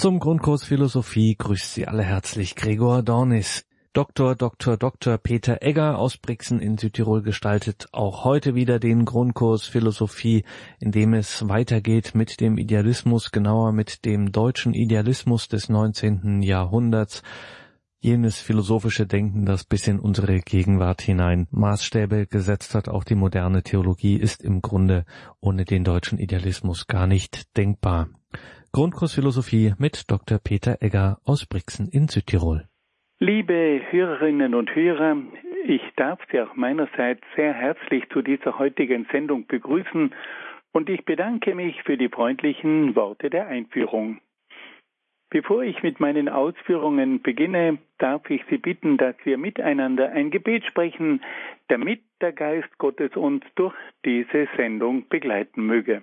Zum Grundkurs Philosophie grüßt Sie alle herzlich Gregor Dornis. Dr. Dr. Dr. Peter Egger aus Brixen in Südtirol gestaltet auch heute wieder den Grundkurs Philosophie, in dem es weitergeht mit dem Idealismus, genauer mit dem deutschen Idealismus des 19. Jahrhunderts jenes philosophische Denken, das bis in unsere Gegenwart hinein Maßstäbe gesetzt hat. Auch die moderne Theologie ist im Grunde ohne den deutschen Idealismus gar nicht denkbar. Grundkurs Philosophie mit Dr. Peter Egger aus Brixen in Südtirol. Liebe Hörerinnen und Hörer, ich darf Sie auch meinerseits sehr herzlich zu dieser heutigen Sendung begrüßen und ich bedanke mich für die freundlichen Worte der Einführung. Bevor ich mit meinen Ausführungen beginne, darf ich Sie bitten, dass wir miteinander ein Gebet sprechen, damit der Geist Gottes uns durch diese Sendung begleiten möge.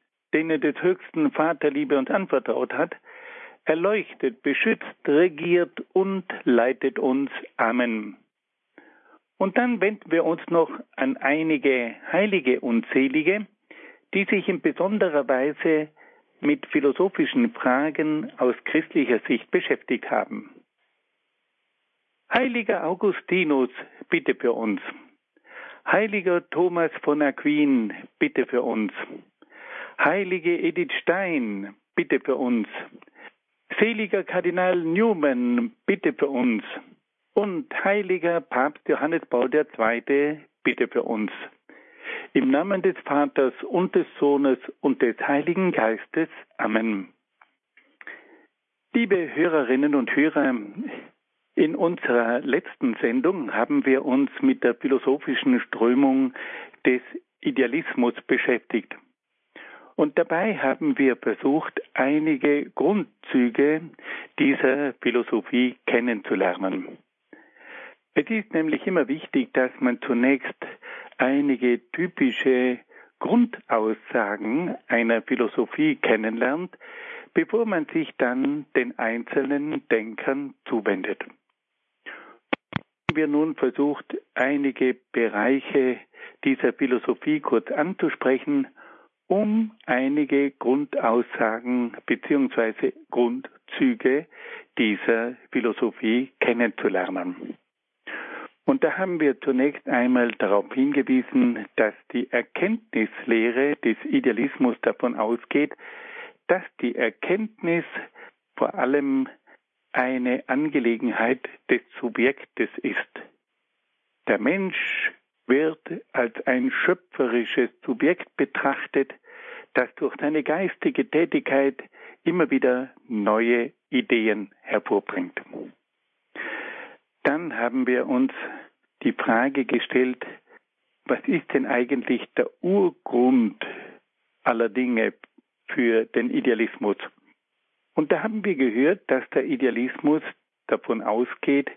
denen des höchsten Vaterliebe uns anvertraut hat, erleuchtet, beschützt, regiert und leitet uns. Amen. Und dann wenden wir uns noch an einige Heilige und Selige, die sich in besonderer Weise mit philosophischen Fragen aus christlicher Sicht beschäftigt haben. Heiliger Augustinus, bitte für uns. Heiliger Thomas von Aquin, bitte für uns. Heilige Edith Stein, bitte für uns. Seliger Kardinal Newman, bitte für uns. Und heiliger Papst Johannes Paul II, bitte für uns. Im Namen des Vaters und des Sohnes und des Heiligen Geistes. Amen. Liebe Hörerinnen und Hörer, in unserer letzten Sendung haben wir uns mit der philosophischen Strömung des Idealismus beschäftigt. Und dabei haben wir versucht, einige Grundzüge dieser Philosophie kennenzulernen. Es ist nämlich immer wichtig, dass man zunächst einige typische Grundaussagen einer Philosophie kennenlernt, bevor man sich dann den einzelnen Denkern zuwendet. Wir nun versucht, einige Bereiche dieser Philosophie kurz anzusprechen um einige Grundaussagen bzw. Grundzüge dieser Philosophie kennenzulernen. Und da haben wir zunächst einmal darauf hingewiesen, dass die Erkenntnislehre des Idealismus davon ausgeht, dass die Erkenntnis vor allem eine Angelegenheit des Subjektes ist. Der Mensch wird als ein schöpferisches Subjekt betrachtet, das durch seine geistige Tätigkeit immer wieder neue Ideen hervorbringt. Dann haben wir uns die Frage gestellt, was ist denn eigentlich der Urgrund aller Dinge für den Idealismus? Und da haben wir gehört, dass der Idealismus davon ausgeht,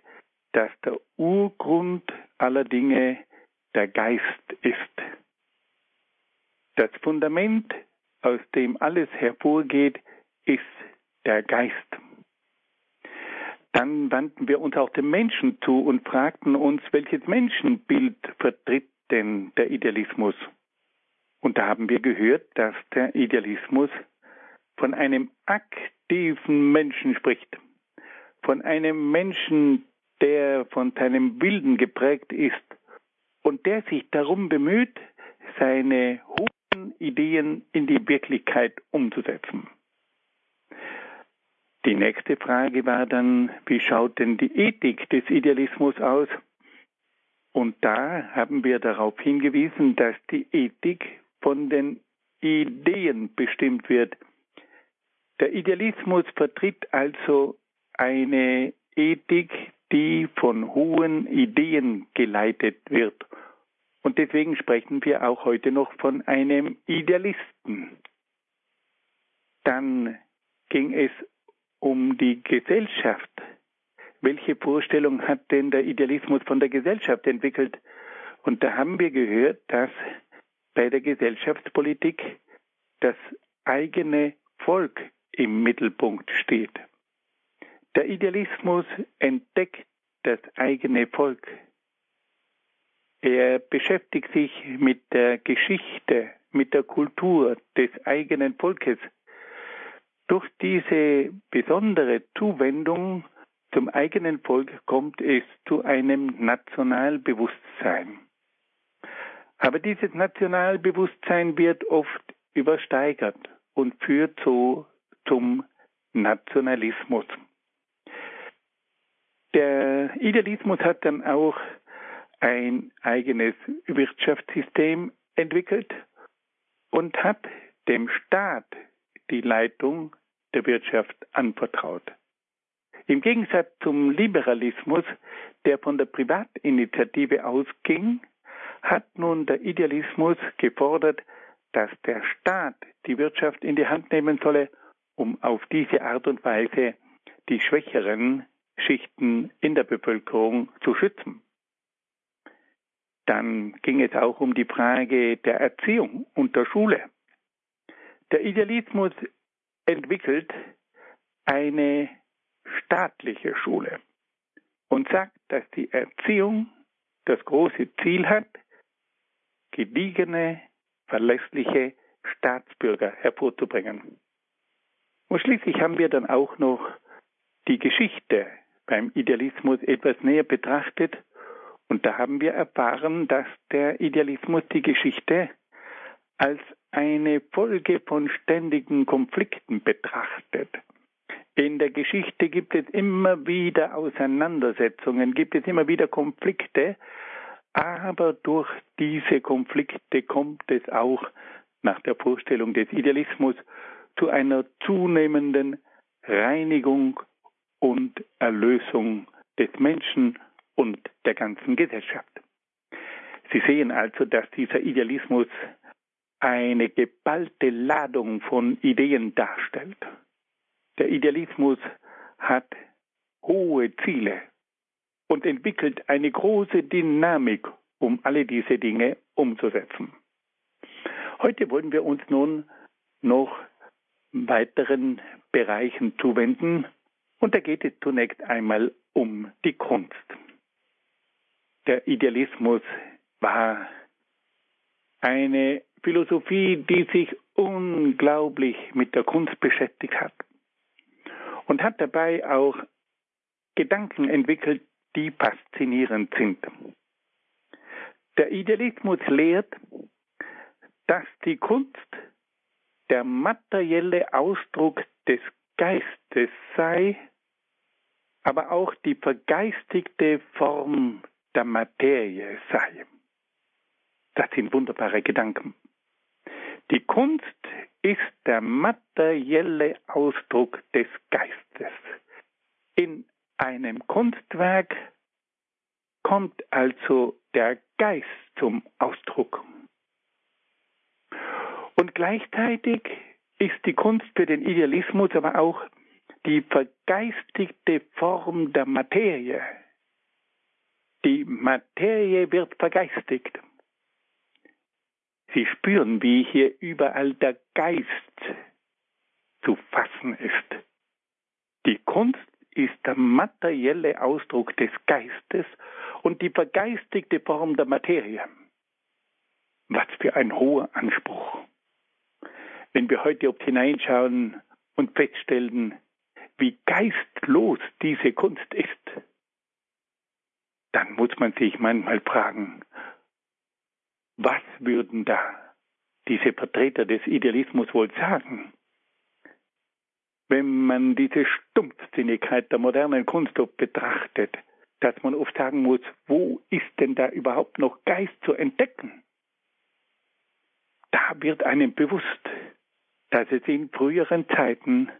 dass der Urgrund aller Dinge der Geist ist. Das Fundament, aus dem alles hervorgeht, ist der Geist. Dann wandten wir uns auch dem Menschen zu und fragten uns, welches Menschenbild vertritt denn der Idealismus? Und da haben wir gehört, dass der Idealismus von einem aktiven Menschen spricht, von einem Menschen, der von seinem Wilden geprägt ist und der sich darum bemüht, seine hohen Ideen in die Wirklichkeit umzusetzen. Die nächste Frage war dann, wie schaut denn die Ethik des Idealismus aus? Und da haben wir darauf hingewiesen, dass die Ethik von den Ideen bestimmt wird. Der Idealismus vertritt also eine Ethik, die von hohen Ideen geleitet wird. Und deswegen sprechen wir auch heute noch von einem Idealisten. Dann ging es um die Gesellschaft. Welche Vorstellung hat denn der Idealismus von der Gesellschaft entwickelt? Und da haben wir gehört, dass bei der Gesellschaftspolitik das eigene Volk im Mittelpunkt steht. Der Idealismus entdeckt das eigene Volk. Er beschäftigt sich mit der Geschichte, mit der Kultur des eigenen Volkes durch diese besondere Zuwendung zum eigenen Volk kommt es zu einem Nationalbewusstsein. Aber dieses Nationalbewusstsein wird oft übersteigert und führt so zum Nationalismus. Der Idealismus hat dann auch ein eigenes Wirtschaftssystem entwickelt und hat dem Staat die Leitung der Wirtschaft anvertraut. Im Gegensatz zum Liberalismus, der von der Privatinitiative ausging, hat nun der Idealismus gefordert, dass der Staat die Wirtschaft in die Hand nehmen solle, um auf diese Art und Weise die schwächeren Schichten in der Bevölkerung zu schützen. Dann ging es auch um die Frage der Erziehung und der Schule. Der Idealismus entwickelt eine staatliche Schule und sagt, dass die Erziehung das große Ziel hat, gediegene, verlässliche Staatsbürger hervorzubringen. Und schließlich haben wir dann auch noch die Geschichte beim Idealismus etwas näher betrachtet und da haben wir erfahren, dass der Idealismus die Geschichte als eine Folge von ständigen Konflikten betrachtet. In der Geschichte gibt es immer wieder Auseinandersetzungen, gibt es immer wieder Konflikte, aber durch diese Konflikte kommt es auch nach der Vorstellung des Idealismus zu einer zunehmenden Reinigung und Erlösung des Menschen und der ganzen Gesellschaft. Sie sehen also, dass dieser Idealismus eine geballte Ladung von Ideen darstellt. Der Idealismus hat hohe Ziele und entwickelt eine große Dynamik, um alle diese Dinge umzusetzen. Heute wollen wir uns nun noch weiteren Bereichen zuwenden und da geht es zunächst einmal um die Kunst. Der Idealismus war eine Philosophie, die sich unglaublich mit der Kunst beschäftigt hat und hat dabei auch Gedanken entwickelt, die faszinierend sind. Der Idealismus lehrt, dass die Kunst der materielle Ausdruck des Geistes sei, aber auch die vergeistigte Form der Materie sei. Das sind wunderbare Gedanken. Die Kunst ist der materielle Ausdruck des Geistes. In einem Kunstwerk kommt also der Geist zum Ausdruck. Und gleichzeitig ist die Kunst für den Idealismus aber auch die vergeistigte Form der Materie. Die Materie wird vergeistigt. Sie spüren, wie hier überall der Geist zu fassen ist. Die Kunst ist der materielle Ausdruck des Geistes und die vergeistigte Form der Materie. Was für ein hoher Anspruch. Wenn wir heute oft hineinschauen und feststellen, wie geistlos diese Kunst ist, dann muss man sich manchmal fragen, was würden da diese Vertreter des Idealismus wohl sagen? wenn man diese Stumpfsinnigkeit der modernen Kunst betrachtet, dass man oft sagen muss, wo ist denn da überhaupt noch Geist zu entdecken? Da wird einem bewusst, dass es in früheren Zeiten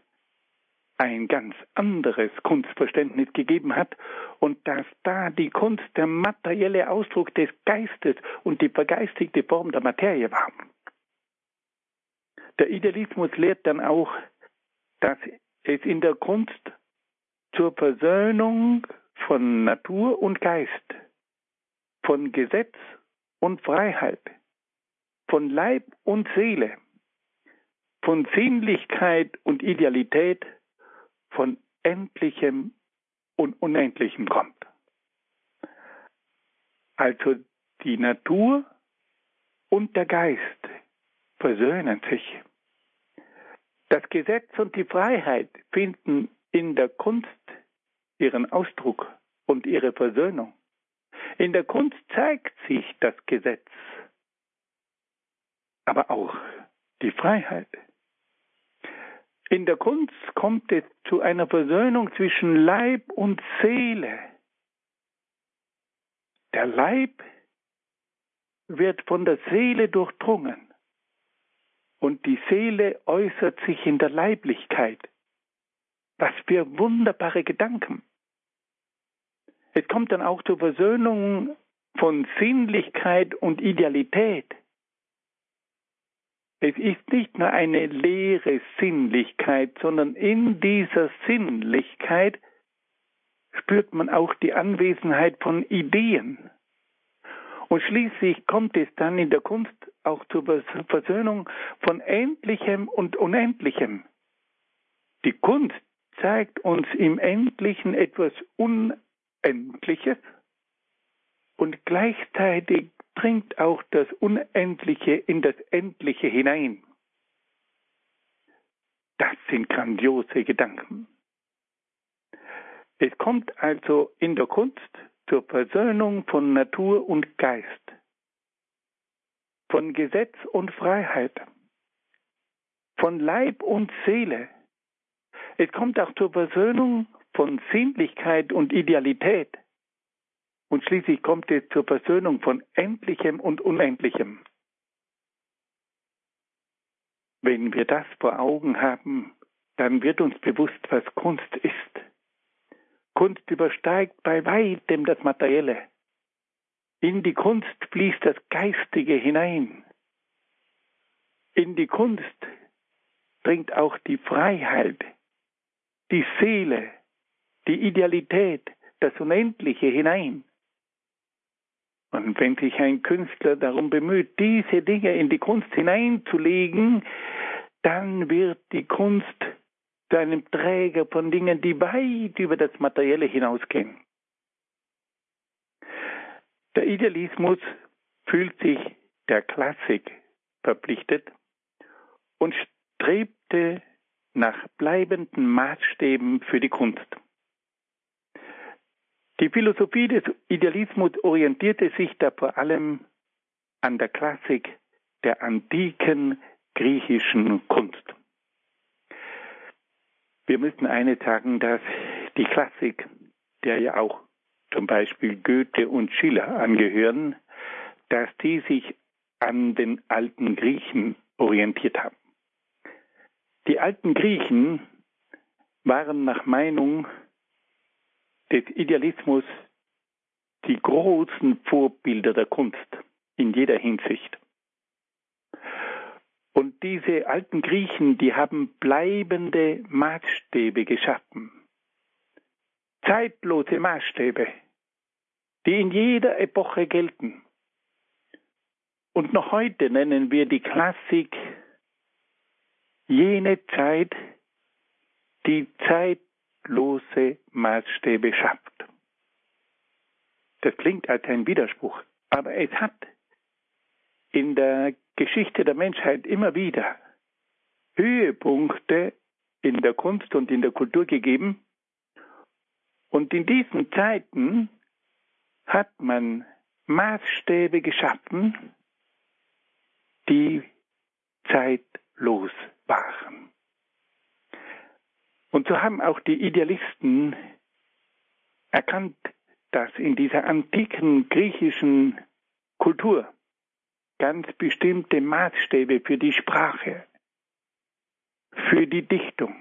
ein ganz anderes Kunstverständnis gegeben hat und dass da die Kunst der materielle Ausdruck des Geistes und die vergeistigte Form der Materie war. Der Idealismus lehrt dann auch, dass es in der Kunst zur Versöhnung von Natur und Geist, von Gesetz und Freiheit, von Leib und Seele, von Sinnlichkeit und Idealität von Endlichem und Unendlichem kommt. Also die Natur und der Geist versöhnen sich. Das Gesetz und die Freiheit finden in der Kunst ihren Ausdruck und ihre Versöhnung. In der Kunst zeigt sich das Gesetz, aber auch die Freiheit. In der Kunst kommt es zu einer Versöhnung zwischen Leib und Seele. Der Leib wird von der Seele durchdrungen und die Seele äußert sich in der Leiblichkeit. Was für wunderbare Gedanken. Es kommt dann auch zur Versöhnung von Sinnlichkeit und Idealität. Es ist nicht nur eine leere Sinnlichkeit, sondern in dieser Sinnlichkeit spürt man auch die Anwesenheit von Ideen. Und schließlich kommt es dann in der Kunst auch zur Versöhnung von Endlichem und Unendlichem. Die Kunst zeigt uns im Endlichen etwas Unendliches und gleichzeitig dringt auch das Unendliche in das Endliche hinein. Das sind grandiose Gedanken. Es kommt also in der Kunst zur Versöhnung von Natur und Geist, von Gesetz und Freiheit, von Leib und Seele. Es kommt auch zur Versöhnung von Sinnlichkeit und Idealität, und schließlich kommt es zur Versöhnung von Endlichem und Unendlichem. Wenn wir das vor Augen haben, dann wird uns bewusst, was Kunst ist. Kunst übersteigt bei weitem das Materielle. In die Kunst fließt das Geistige hinein. In die Kunst dringt auch die Freiheit, die Seele, die Idealität, das Unendliche hinein. Und wenn sich ein Künstler darum bemüht, diese Dinge in die Kunst hineinzulegen, dann wird die Kunst zu einem Träger von Dingen, die weit über das Materielle hinausgehen. Der Idealismus fühlt sich der Klassik verpflichtet und strebte nach bleibenden Maßstäben für die Kunst. Die Philosophie des Idealismus orientierte sich da vor allem an der Klassik der antiken griechischen Kunst. Wir müssen eine sagen, dass die Klassik, der ja auch zum Beispiel Goethe und Schiller angehören, dass die sich an den alten Griechen orientiert haben. Die alten Griechen waren nach Meinung des Idealismus die großen Vorbilder der Kunst in jeder Hinsicht. Und diese alten Griechen, die haben bleibende Maßstäbe geschaffen. Zeitlose Maßstäbe, die in jeder Epoche gelten. Und noch heute nennen wir die Klassik jene Zeit, die Zeit zeitlose Maßstäbe schafft. Das klingt als ein Widerspruch, aber es hat in der Geschichte der Menschheit immer wieder Höhepunkte in der Kunst und in der Kultur gegeben. Und in diesen Zeiten hat man Maßstäbe geschaffen, die zeitlos waren. Und so haben auch die Idealisten erkannt, dass in dieser antiken griechischen Kultur ganz bestimmte Maßstäbe für die Sprache, für die Dichtung,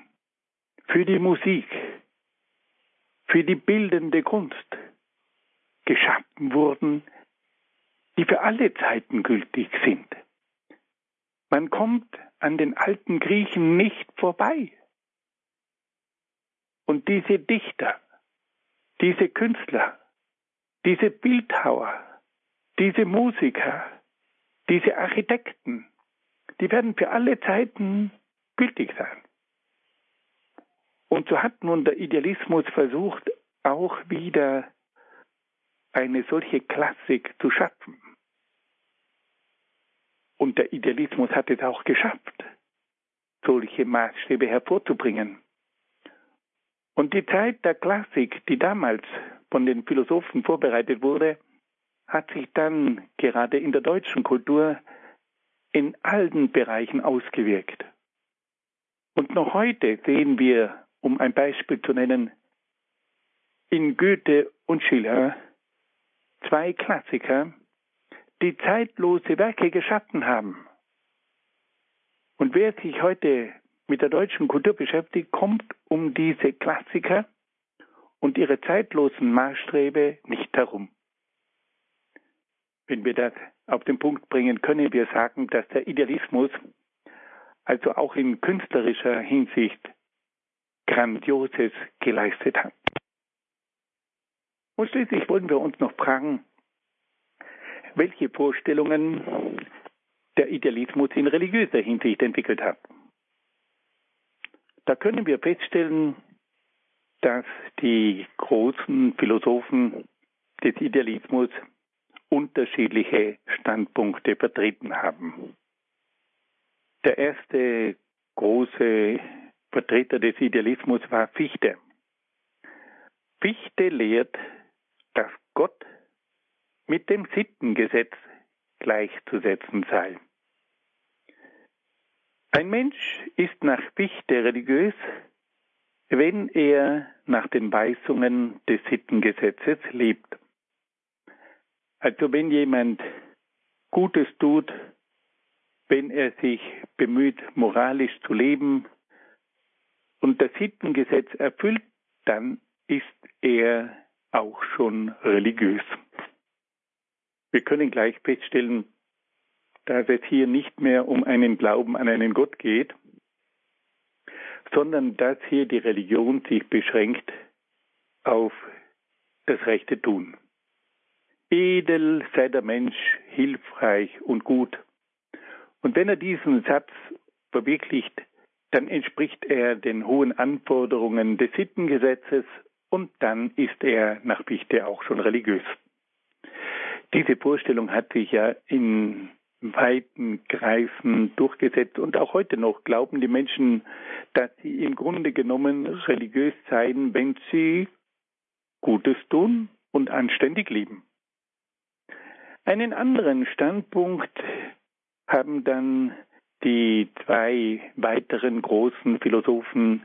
für die Musik, für die bildende Kunst geschaffen wurden, die für alle Zeiten gültig sind. Man kommt an den alten Griechen nicht vorbei. Und diese Dichter, diese Künstler, diese Bildhauer, diese Musiker, diese Architekten, die werden für alle Zeiten gültig sein. Und so hat nun der Idealismus versucht, auch wieder eine solche Klassik zu schaffen. Und der Idealismus hat es auch geschafft, solche Maßstäbe hervorzubringen. Und die Zeit der Klassik, die damals von den Philosophen vorbereitet wurde, hat sich dann gerade in der deutschen Kultur in allen Bereichen ausgewirkt. Und noch heute sehen wir, um ein Beispiel zu nennen, in Goethe und Schiller zwei Klassiker, die zeitlose Werke geschaffen haben. Und wer sich heute mit der deutschen Kultur beschäftigt, kommt um diese Klassiker und ihre zeitlosen Maßstäbe nicht herum. Wenn wir das auf den Punkt bringen, können wir sagen, dass der Idealismus also auch in künstlerischer Hinsicht Grandioses geleistet hat. Und schließlich wollen wir uns noch fragen, welche Vorstellungen der Idealismus in religiöser Hinsicht entwickelt hat. Da können wir feststellen, dass die großen Philosophen des Idealismus unterschiedliche Standpunkte vertreten haben. Der erste große Vertreter des Idealismus war Fichte. Fichte lehrt, dass Gott mit dem Sittengesetz gleichzusetzen sei. Ein Mensch ist nach Fichte religiös, wenn er nach den Weisungen des Sittengesetzes lebt. Also wenn jemand Gutes tut, wenn er sich bemüht, moralisch zu leben und das Sittengesetz erfüllt, dann ist er auch schon religiös. Wir können gleich feststellen, dass es hier nicht mehr um einen Glauben an einen Gott geht, sondern dass hier die Religion sich beschränkt auf das rechte Tun. Edel sei der Mensch, hilfreich und gut. Und wenn er diesen Satz verwirklicht, dann entspricht er den hohen Anforderungen des Sittengesetzes und dann ist er nach Fichte auch schon religiös. Diese Vorstellung hat sich ja in weiten Kreisen durchgesetzt und auch heute noch glauben die Menschen, dass sie im Grunde genommen religiös seien, wenn sie Gutes tun und anständig leben. Einen anderen Standpunkt haben dann die zwei weiteren großen Philosophen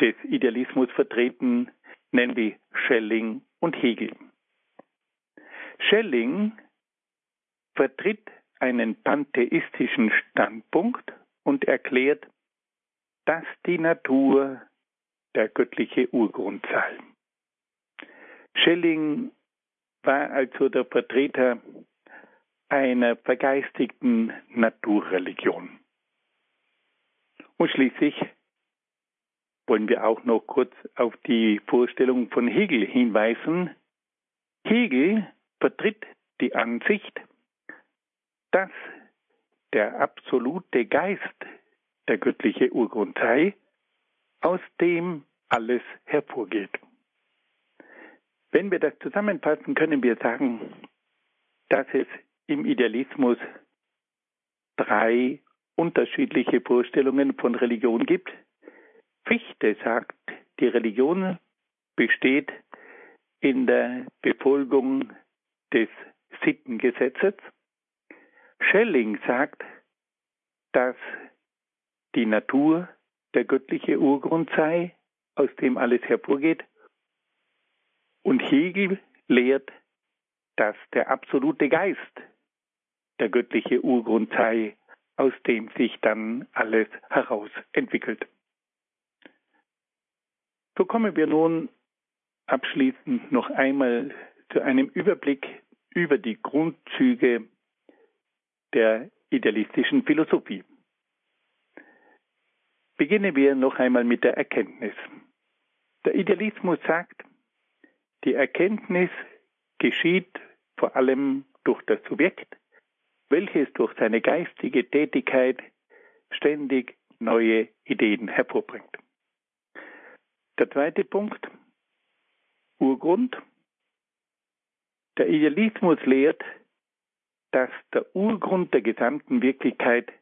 des Idealismus vertreten, nämlich Schelling und Hegel. Schelling vertritt einen pantheistischen Standpunkt und erklärt, dass die Natur der göttliche Urgrund sei. Schelling war also der Vertreter einer vergeistigten Naturreligion. Und schließlich wollen wir auch noch kurz auf die Vorstellung von Hegel hinweisen. Hegel vertritt die Ansicht, dass der absolute Geist der göttliche Urgrund sei, aus dem alles hervorgeht. Wenn wir das zusammenfassen, können wir sagen, dass es im Idealismus drei unterschiedliche Vorstellungen von Religion gibt. Fichte sagt, die Religion besteht in der Befolgung des Sittengesetzes. Schelling sagt, dass die Natur der göttliche Urgrund sei aus dem alles hervorgeht. Und Hegel lehrt, dass der absolute Geist der göttliche Urgrund sei, aus dem sich dann alles heraus entwickelt. So kommen wir nun abschließend noch einmal zu einem Überblick über die Grundzüge der idealistischen Philosophie. Beginnen wir noch einmal mit der Erkenntnis. Der Idealismus sagt, die Erkenntnis geschieht vor allem durch das Subjekt, welches durch seine geistige Tätigkeit ständig neue Ideen hervorbringt. Der zweite Punkt, Urgrund. Der Idealismus lehrt, dass der Urgrund der gesamten Wirklichkeit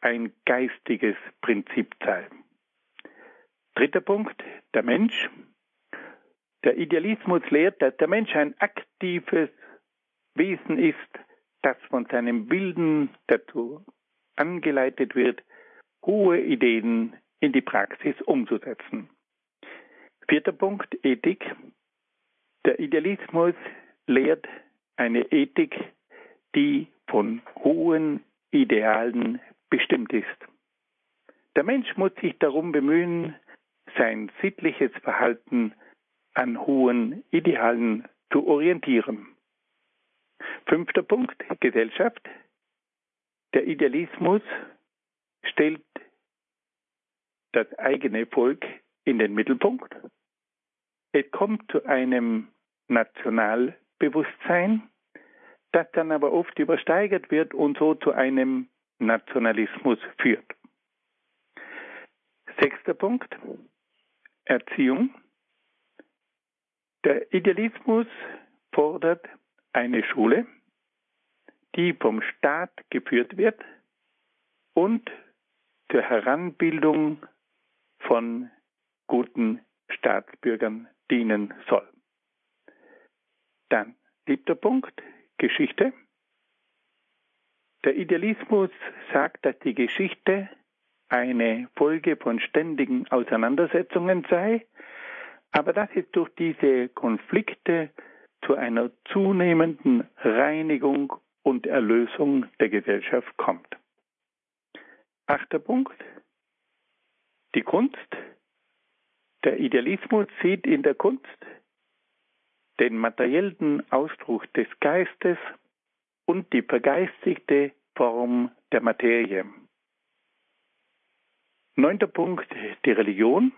ein geistiges Prinzip sei. Dritter Punkt, der Mensch. Der Idealismus lehrt, dass der Mensch ein aktives Wesen ist, das von seinem Wilden dazu angeleitet wird, hohe Ideen in die Praxis umzusetzen. Vierter Punkt, Ethik. Der Idealismus lehrt eine Ethik, die von hohen Idealen bestimmt ist. Der Mensch muss sich darum bemühen, sein sittliches Verhalten an hohen Idealen zu orientieren. Fünfter Punkt, Gesellschaft. Der Idealismus stellt das eigene Volk in den Mittelpunkt. Es kommt zu einem Nationalbewusstsein, das dann aber oft übersteigert wird und so zu einem Nationalismus führt. Sechster Punkt, Erziehung. Der Idealismus fordert eine Schule, die vom Staat geführt wird und zur Heranbildung von guten Staatsbürgern dienen soll. Dann siebter Punkt, Geschichte. Der Idealismus sagt, dass die Geschichte eine Folge von ständigen Auseinandersetzungen sei, aber dass es durch diese Konflikte zu einer zunehmenden Reinigung und Erlösung der Gesellschaft kommt. Achter Punkt. Die Kunst. Der Idealismus sieht in der Kunst den materiellen Ausdruck des Geistes und die vergeistigte Form der Materie. Neunter Punkt, die Religion.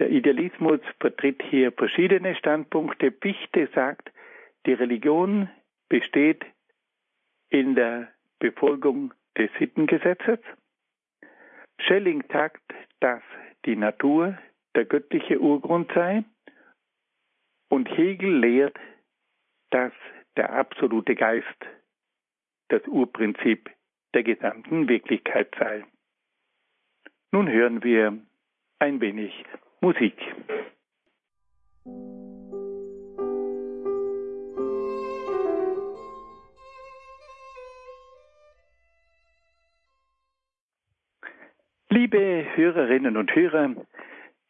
Der Idealismus vertritt hier verschiedene Standpunkte. Fichte sagt, die Religion besteht in der Befolgung des Sittengesetzes. Schelling sagt, dass die Natur der göttliche Urgrund sei. Und Hegel lehrt, dass der absolute Geist das Urprinzip der gesamten Wirklichkeit sei. Nun hören wir ein wenig Musik. Liebe Hörerinnen und Hörer,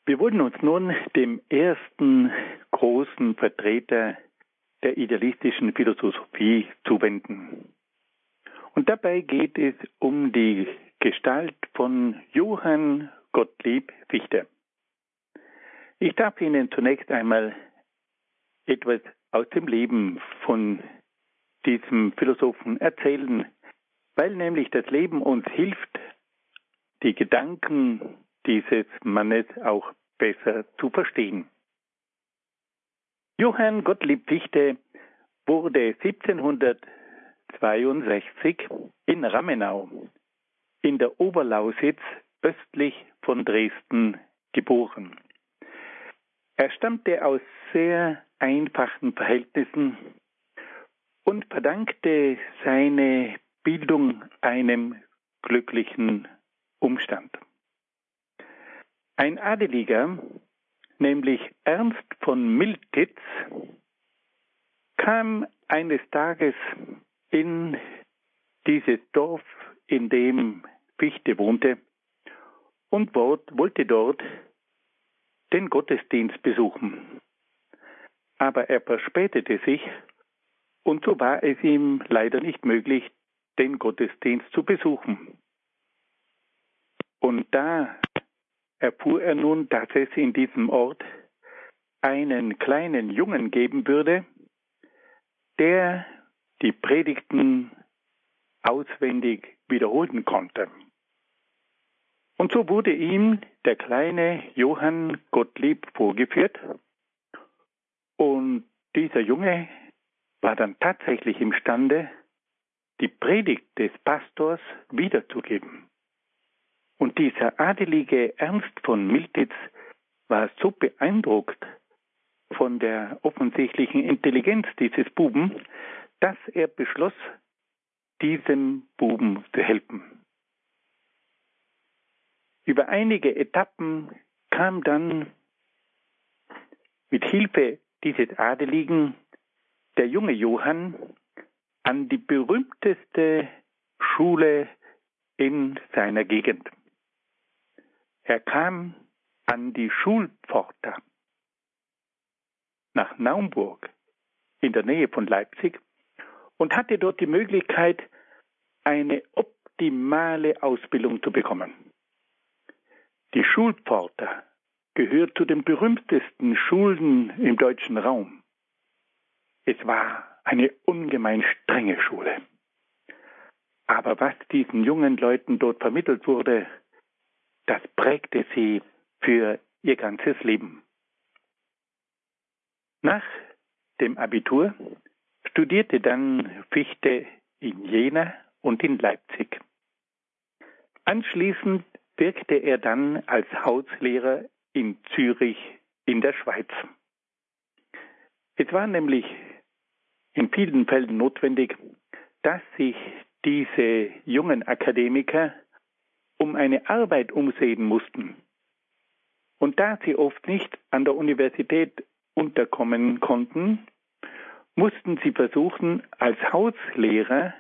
wir wollen uns nun dem ersten großen Vertreter der idealistischen Philosophie zuwenden. Und dabei geht es um die Gestalt von Johann Gottlieb Fichte. Ich darf Ihnen zunächst einmal etwas aus dem Leben von diesem Philosophen erzählen, weil nämlich das Leben uns hilft, die Gedanken dieses Mannes auch besser zu verstehen. Johann Gottlieb Fichte wurde 1762 in Ramenau in der Oberlausitz östlich von Dresden geboren. Er stammte aus sehr einfachen Verhältnissen und verdankte seine Bildung einem glücklichen Umstand. Ein Adeliger, nämlich Ernst von Miltitz, kam eines Tages in dieses Dorf, in dem Fichte wohnte, und wollte dort den Gottesdienst besuchen. Aber er verspätete sich und so war es ihm leider nicht möglich, den Gottesdienst zu besuchen. Und da erfuhr er nun, dass es in diesem Ort einen kleinen Jungen geben würde, der die Predigten auswendig wiederholen konnte. Und so wurde ihm der kleine Johann Gottlieb vorgeführt und dieser Junge war dann tatsächlich imstande, die Predigt des Pastors wiederzugeben. Und dieser adelige Ernst von Miltitz war so beeindruckt von der offensichtlichen Intelligenz dieses Buben, dass er beschloss, diesem Buben zu helfen. Über einige Etappen kam dann mit Hilfe dieses Adeligen der junge Johann an die berühmteste Schule in seiner Gegend. Er kam an die Schulpforta nach Naumburg in der Nähe von Leipzig und hatte dort die Möglichkeit, eine optimale Ausbildung zu bekommen. Die Schulpforta gehört zu den berühmtesten Schulen im deutschen Raum. Es war eine ungemein strenge Schule. Aber was diesen jungen Leuten dort vermittelt wurde, das prägte sie für ihr ganzes Leben. Nach dem Abitur studierte dann Fichte in Jena und in Leipzig. Anschließend wirkte er dann als Hauslehrer in Zürich in der Schweiz. Es war nämlich in vielen Fällen notwendig, dass sich diese jungen Akademiker um eine Arbeit umsehen mussten. Und da sie oft nicht an der Universität unterkommen konnten, mussten sie versuchen, als Hauslehrer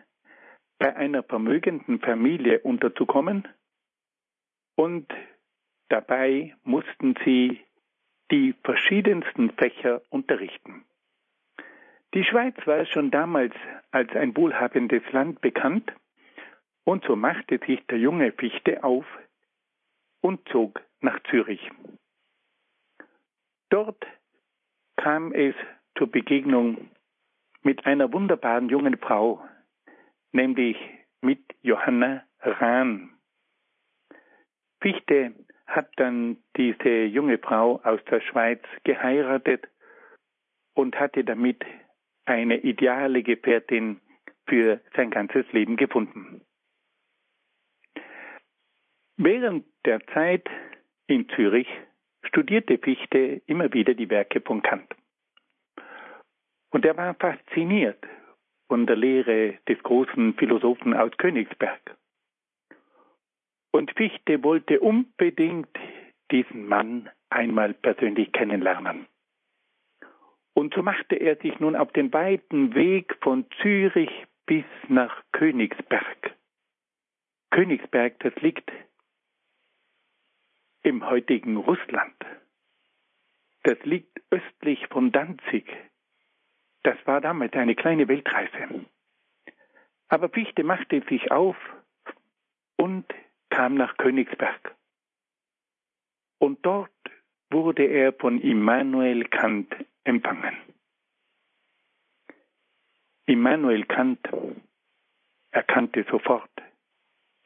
bei einer vermögenden Familie unterzukommen und dabei mussten sie die verschiedensten Fächer unterrichten. Die Schweiz war schon damals als ein wohlhabendes Land bekannt und so machte sich der junge Fichte auf und zog nach Zürich. Dort kam es zur Begegnung mit einer wunderbaren jungen Frau, nämlich mit Johanna Rahn. Fichte hat dann diese junge Frau aus der Schweiz geheiratet und hatte damit eine ideale Gefährtin für sein ganzes Leben gefunden. Während der Zeit in Zürich studierte Fichte immer wieder die Werke von Kant. Und er war fasziniert von der Lehre des großen Philosophen aus Königsberg. Und Fichte wollte unbedingt diesen Mann einmal persönlich kennenlernen. Und so machte er sich nun auf den weiten Weg von Zürich bis nach Königsberg. Königsberg, das liegt im heutigen Russland. Das liegt östlich von Danzig. Das war damals eine kleine Weltreise. Aber Fichte machte sich auf und kam nach Königsberg. Und dort wurde er von Immanuel Kant empfangen. Immanuel Kant erkannte sofort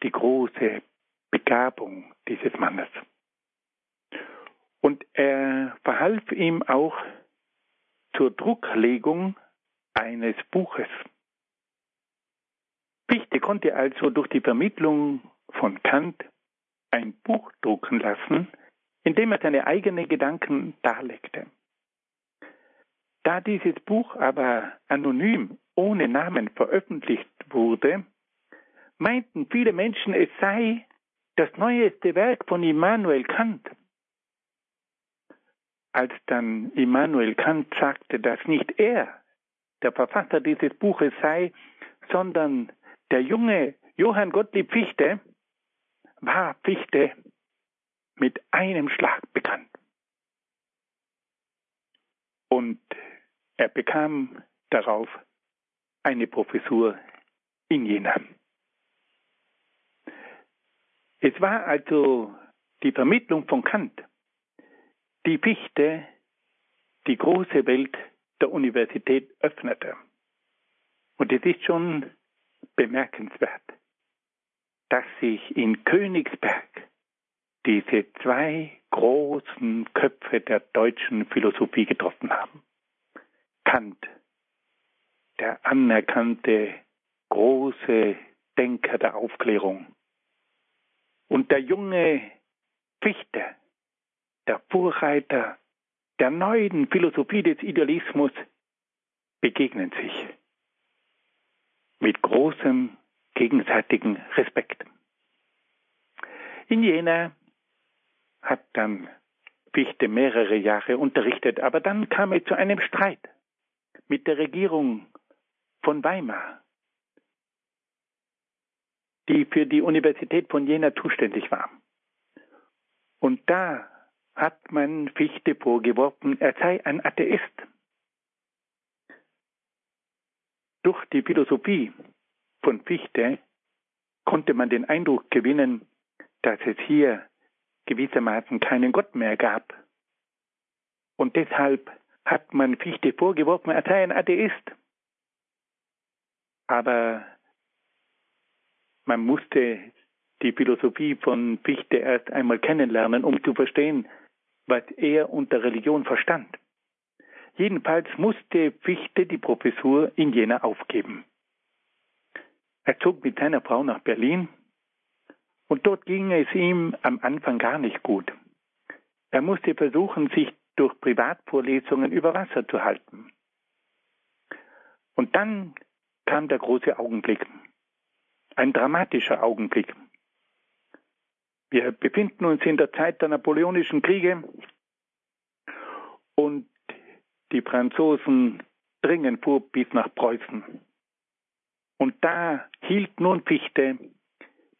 die große Begabung dieses Mannes. Und er verhalf ihm auch zur Drucklegung eines Buches. Fichte konnte also durch die Vermittlung von Kant ein Buch drucken lassen, in dem er seine eigenen Gedanken darlegte. Da dieses Buch aber anonym ohne Namen veröffentlicht wurde, meinten viele Menschen, es sei das neueste Werk von Immanuel Kant. Als dann Immanuel Kant sagte, dass nicht er der Verfasser dieses Buches sei, sondern der junge Johann Gottlieb Fichte, war Fichte mit einem Schlag bekannt. Und er bekam darauf eine Professur in Jena. Es war also die Vermittlung von Kant, die Fichte die große Welt der Universität öffnete. Und es ist schon bemerkenswert, dass sich in Königsberg diese zwei großen Köpfe der deutschen Philosophie getroffen haben. Kant, der anerkannte große Denker der Aufklärung, und der junge Fichte, der Vorreiter der neuen Philosophie des Idealismus, begegnen sich mit großem gegenseitigen Respekt. In Jena hat dann Fichte mehrere Jahre unterrichtet, aber dann kam es zu einem Streit mit der Regierung von Weimar, die für die Universität von Jena zuständig war. Und da hat man Fichte vorgeworfen, er sei ein Atheist. Durch die Philosophie von Fichte konnte man den Eindruck gewinnen, dass es hier gewissermaßen keinen Gott mehr gab. Und deshalb hat man Fichte vorgeworfen, er sei ein Atheist. Aber man musste die Philosophie von Fichte erst einmal kennenlernen, um zu verstehen, was er unter Religion verstand. Jedenfalls musste Fichte die Professur in Jena aufgeben. Er zog mit seiner Frau nach Berlin und dort ging es ihm am Anfang gar nicht gut. Er musste versuchen, sich durch Privatvorlesungen über Wasser zu halten. Und dann kam der große Augenblick. Ein dramatischer Augenblick. Wir befinden uns in der Zeit der napoleonischen Kriege und die Franzosen dringen vor bis nach Preußen. Und da hielt nun Fichte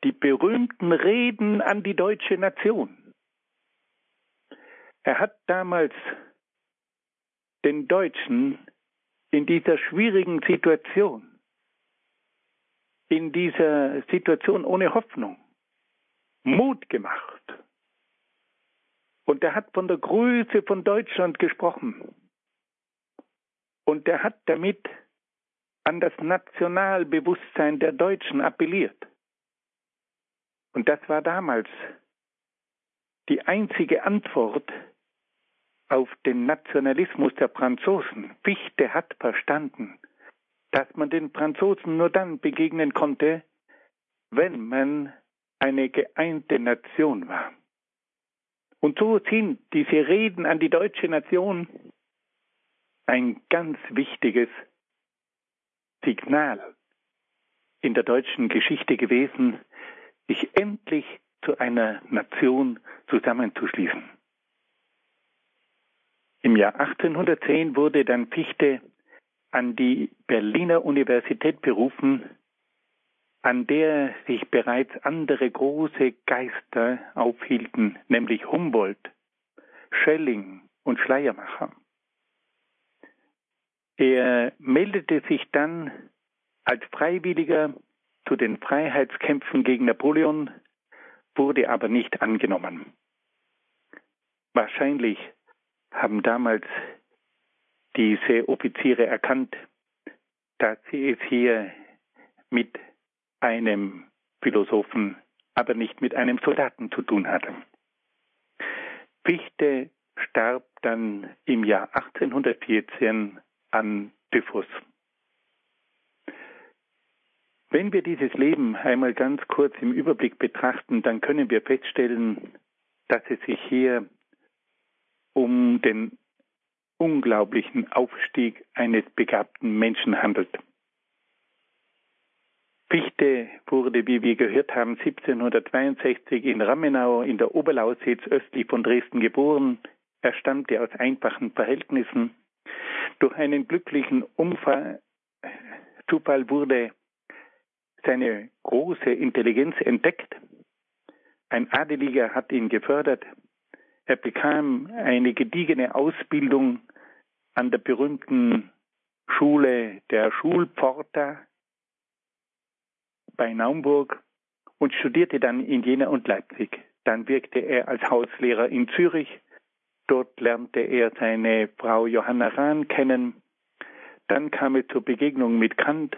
die berühmten Reden an die deutsche Nation. Er hat damals den Deutschen in dieser schwierigen Situation, in dieser Situation ohne Hoffnung, Mut gemacht. Und er hat von der Größe von Deutschland gesprochen. Und er hat damit an das Nationalbewusstsein der Deutschen appelliert. Und das war damals die einzige Antwort auf den Nationalismus der Franzosen. Fichte hat verstanden, dass man den Franzosen nur dann begegnen konnte, wenn man eine geeinte Nation war. Und so sind diese Reden an die deutsche Nation ein ganz wichtiges Signal in der deutschen Geschichte gewesen, sich endlich zu einer Nation zusammenzuschließen. Im Jahr 1810 wurde dann Fichte an die Berliner Universität berufen, an der sich bereits andere große Geister aufhielten, nämlich Humboldt, Schelling und Schleiermacher. Er meldete sich dann als Freiwilliger zu den Freiheitskämpfen gegen Napoleon, wurde aber nicht angenommen. Wahrscheinlich haben damals diese Offiziere erkannt, dass sie es hier mit einem Philosophen, aber nicht mit einem Soldaten zu tun hatte. Fichte starb dann im Jahr 1814 an Typhus. Wenn wir dieses Leben einmal ganz kurz im Überblick betrachten, dann können wir feststellen, dass es sich hier um den unglaublichen Aufstieg eines begabten Menschen handelt. Fichte wurde, wie wir gehört haben, 1762 in Rammenau in der Oberlausitz östlich von Dresden geboren. Er stammte aus einfachen Verhältnissen. Durch einen glücklichen Umfall, Zufall wurde seine große Intelligenz entdeckt. Ein Adeliger hat ihn gefördert. Er bekam eine gediegene Ausbildung an der berühmten Schule der Schulpforta bei Naumburg und studierte dann in Jena und Leipzig. Dann wirkte er als Hauslehrer in Zürich. Dort lernte er seine Frau Johanna Rahn kennen. Dann kam es zur Begegnung mit Kant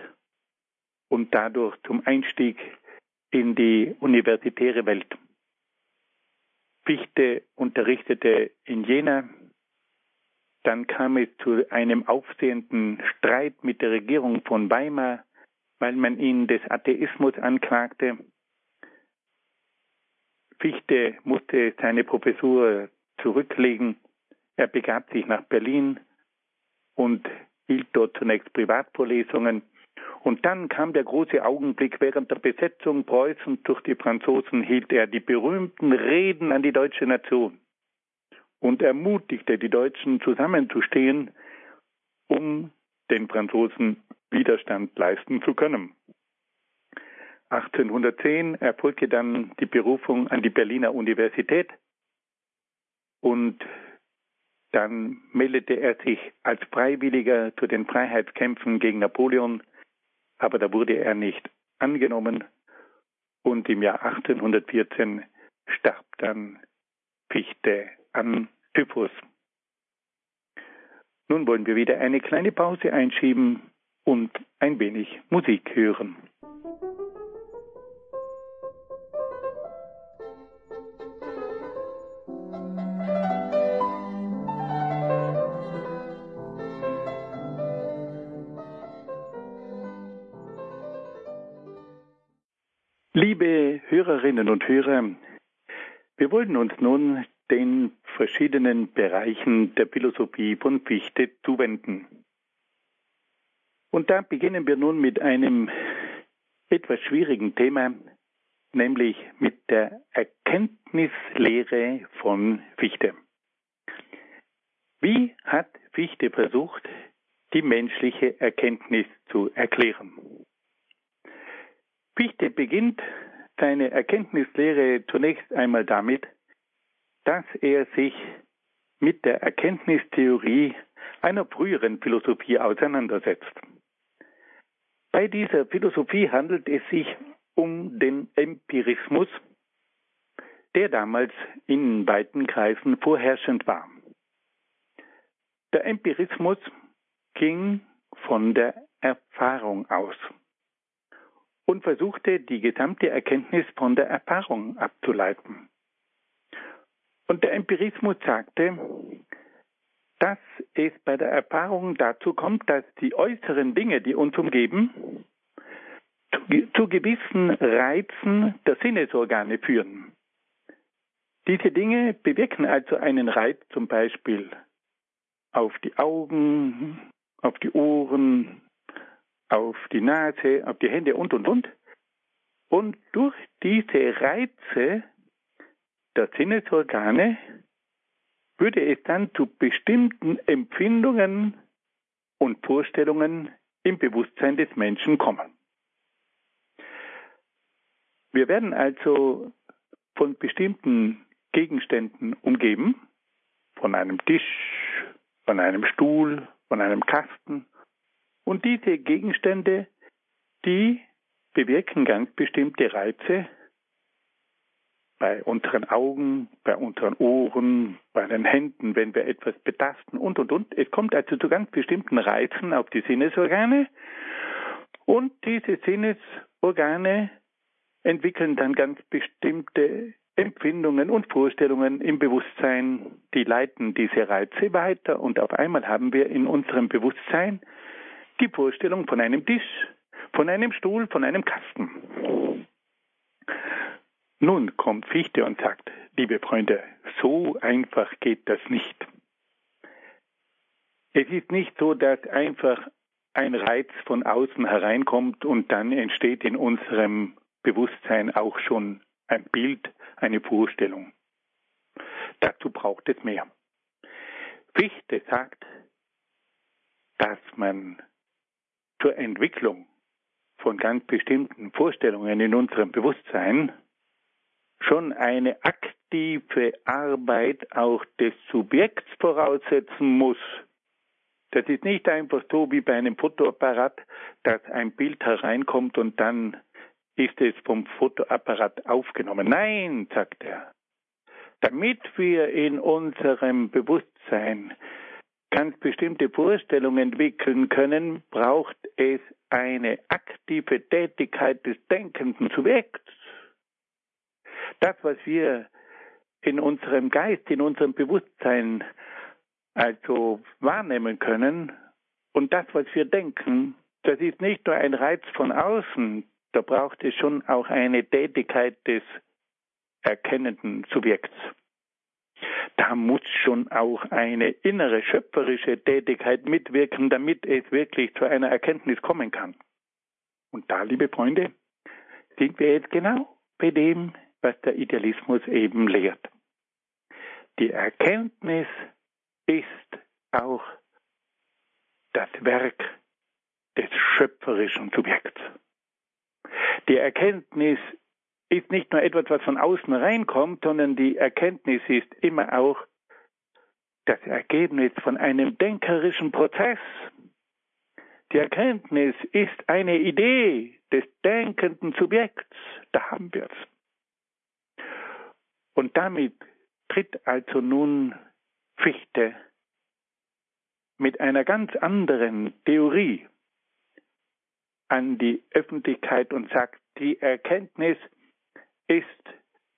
und dadurch zum Einstieg in die universitäre Welt. Fichte unterrichtete in Jena. Dann kam es zu einem aufsehenden Streit mit der Regierung von Weimar, weil man ihn des Atheismus anklagte. Fichte musste seine Professur zurücklegen. Er begab sich nach Berlin und hielt dort zunächst Privatvorlesungen. Und dann kam der große Augenblick. Während der Besetzung Preußens durch die Franzosen hielt er die berühmten Reden an die deutsche Nation und ermutigte die Deutschen zusammenzustehen, um den Franzosen Widerstand leisten zu können. 1810 erfolgte dann die Berufung an die Berliner Universität und dann meldete er sich als Freiwilliger zu den Freiheitskämpfen gegen Napoleon, aber da wurde er nicht angenommen und im Jahr 1814 starb dann Fichte an Typhus. Nun wollen wir wieder eine kleine Pause einschieben und ein wenig Musik hören. Liebe Hörerinnen und Hörer, wir wollen uns nun den verschiedenen Bereichen der Philosophie von Fichte zuwenden. Und da beginnen wir nun mit einem etwas schwierigen Thema, nämlich mit der Erkenntnislehre von Fichte. Wie hat Fichte versucht, die menschliche Erkenntnis zu erklären? Fichte beginnt seine Erkenntnislehre zunächst einmal damit, dass er sich mit der Erkenntnistheorie einer früheren Philosophie auseinandersetzt. Bei dieser Philosophie handelt es sich um den Empirismus, der damals in weiten Kreisen vorherrschend war. Der Empirismus ging von der Erfahrung aus und versuchte die gesamte Erkenntnis von der Erfahrung abzuleiten. Und der Empirismus sagte, dass es bei der Erfahrung dazu kommt, dass die äußeren Dinge, die uns umgeben, zu, zu gewissen Reizen der Sinnesorgane führen. Diese Dinge bewirken also einen Reiz zum Beispiel auf die Augen, auf die Ohren, auf die Nase, auf die Hände und, und, und. Und durch diese Reize der Sinnesorgane würde es dann zu bestimmten Empfindungen und Vorstellungen im Bewusstsein des Menschen kommen. Wir werden also von bestimmten Gegenständen umgeben, von einem Tisch, von einem Stuhl, von einem Kasten. Und diese Gegenstände, die bewirken ganz bestimmte Reize bei unseren Augen, bei unseren Ohren, bei den Händen, wenn wir etwas betasten und, und, und. Es kommt also zu ganz bestimmten Reizen auf die Sinnesorgane und diese Sinnesorgane entwickeln dann ganz bestimmte Empfindungen und Vorstellungen im Bewusstsein, die leiten diese Reize weiter und auf einmal haben wir in unserem Bewusstsein die Vorstellung von einem Tisch, von einem Stuhl, von einem Kasten. Nun kommt Fichte und sagt, liebe Freunde, so einfach geht das nicht. Es ist nicht so, dass einfach ein Reiz von außen hereinkommt und dann entsteht in unserem Bewusstsein auch schon ein Bild, eine Vorstellung. Dazu braucht es mehr. Fichte sagt, dass man zur Entwicklung von ganz bestimmten Vorstellungen in unserem Bewusstsein schon eine aktive Arbeit auch des Subjekts voraussetzen muss, Das ist nicht einfach so wie bei einem Fotoapparat, dass ein Bild hereinkommt und dann ist es vom Fotoapparat aufgenommen. Nein, sagt er. Damit wir in unserem Bewusstsein ganz bestimmte Vorstellungen entwickeln können, braucht es eine aktive Tätigkeit des denkenden Subjekts. Das, was wir in unserem Geist, in unserem Bewusstsein also wahrnehmen können und das, was wir denken, das ist nicht nur ein Reiz von außen, da braucht es schon auch eine Tätigkeit des erkennenden Subjekts. Da muss schon auch eine innere schöpferische Tätigkeit mitwirken, damit es wirklich zu einer Erkenntnis kommen kann. Und da, liebe Freunde, sind wir jetzt genau bei dem, was der Idealismus eben lehrt. Die Erkenntnis ist auch das Werk des schöpferischen Subjekts. Die Erkenntnis ist nicht nur etwas, was von außen reinkommt, sondern die Erkenntnis ist immer auch das Ergebnis von einem denkerischen Prozess. Die Erkenntnis ist eine Idee des denkenden Subjekts. Da haben wir es. Und damit tritt also nun Fichte mit einer ganz anderen Theorie an die Öffentlichkeit und sagt, die Erkenntnis ist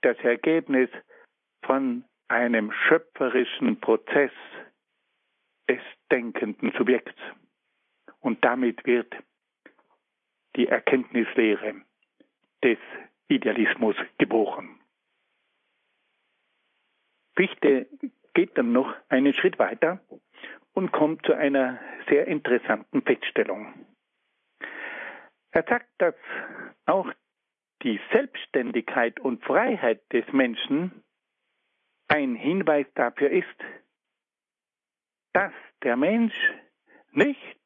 das Ergebnis von einem schöpferischen Prozess des denkenden Subjekts. Und damit wird die Erkenntnislehre des Idealismus geboren. Fichte geht dann noch einen Schritt weiter und kommt zu einer sehr interessanten Feststellung. Er sagt, dass auch die Selbstständigkeit und Freiheit des Menschen ein Hinweis dafür ist, dass der Mensch nicht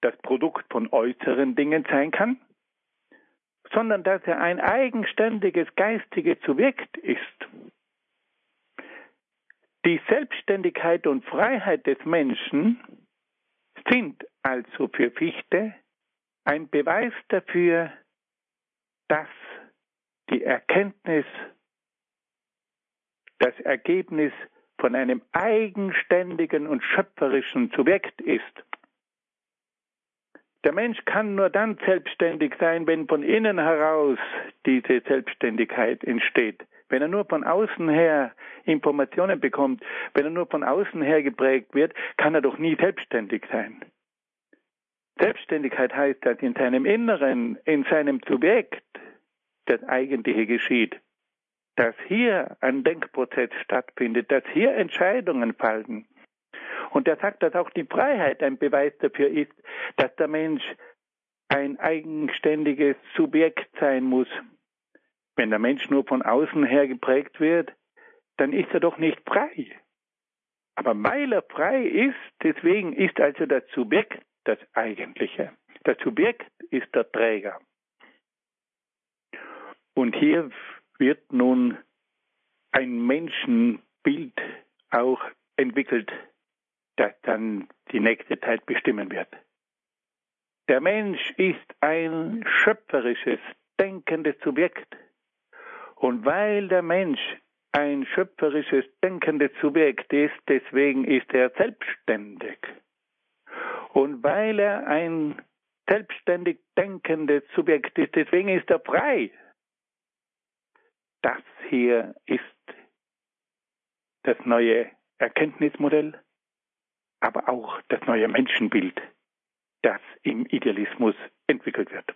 das Produkt von äußeren Dingen sein kann, sondern dass er ein eigenständiges geistiges Subjekt ist. Die Selbstständigkeit und Freiheit des Menschen sind also für Fichte ein Beweis dafür, dass die Erkenntnis das Ergebnis von einem eigenständigen und schöpferischen Subjekt ist. Der Mensch kann nur dann selbstständig sein, wenn von innen heraus diese Selbstständigkeit entsteht. Wenn er nur von außen her Informationen bekommt, wenn er nur von außen her geprägt wird, kann er doch nie selbstständig sein. Selbstständigkeit heißt, dass in seinem Inneren, in seinem Subjekt das Eigentliche geschieht. Dass hier ein Denkprozess stattfindet, dass hier Entscheidungen fallen. Und er sagt, dass auch die Freiheit ein Beweis dafür ist, dass der Mensch ein eigenständiges Subjekt sein muss. Wenn der Mensch nur von außen her geprägt wird, dann ist er doch nicht frei. Aber weil er frei ist, deswegen ist also das Subjekt das Eigentliche. Das Subjekt ist der Träger. Und hier wird nun ein Menschenbild auch entwickelt, das dann die nächste Zeit bestimmen wird. Der Mensch ist ein schöpferisches, denkendes Subjekt. Und weil der Mensch ein schöpferisches, denkendes Subjekt ist, deswegen ist er selbstständig. Und weil er ein selbstständig denkendes Subjekt ist, deswegen ist er frei. Das hier ist das neue Erkenntnismodell, aber auch das neue Menschenbild, das im Idealismus entwickelt wird.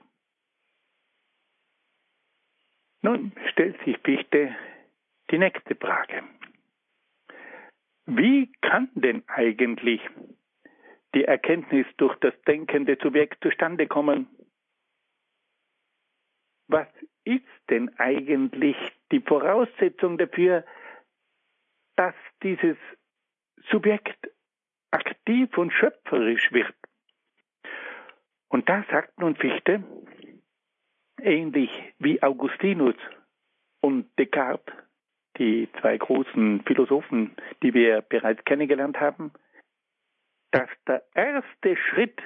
Nun stellt sich Fichte die nächste Frage. Wie kann denn eigentlich die Erkenntnis durch das denkende Subjekt zustande kommen. Was ist denn eigentlich die Voraussetzung dafür, dass dieses Subjekt aktiv und schöpferisch wird? Und da sagt nun Fichte, ähnlich wie Augustinus und Descartes, die zwei großen Philosophen, die wir bereits kennengelernt haben, dass der erste Schritt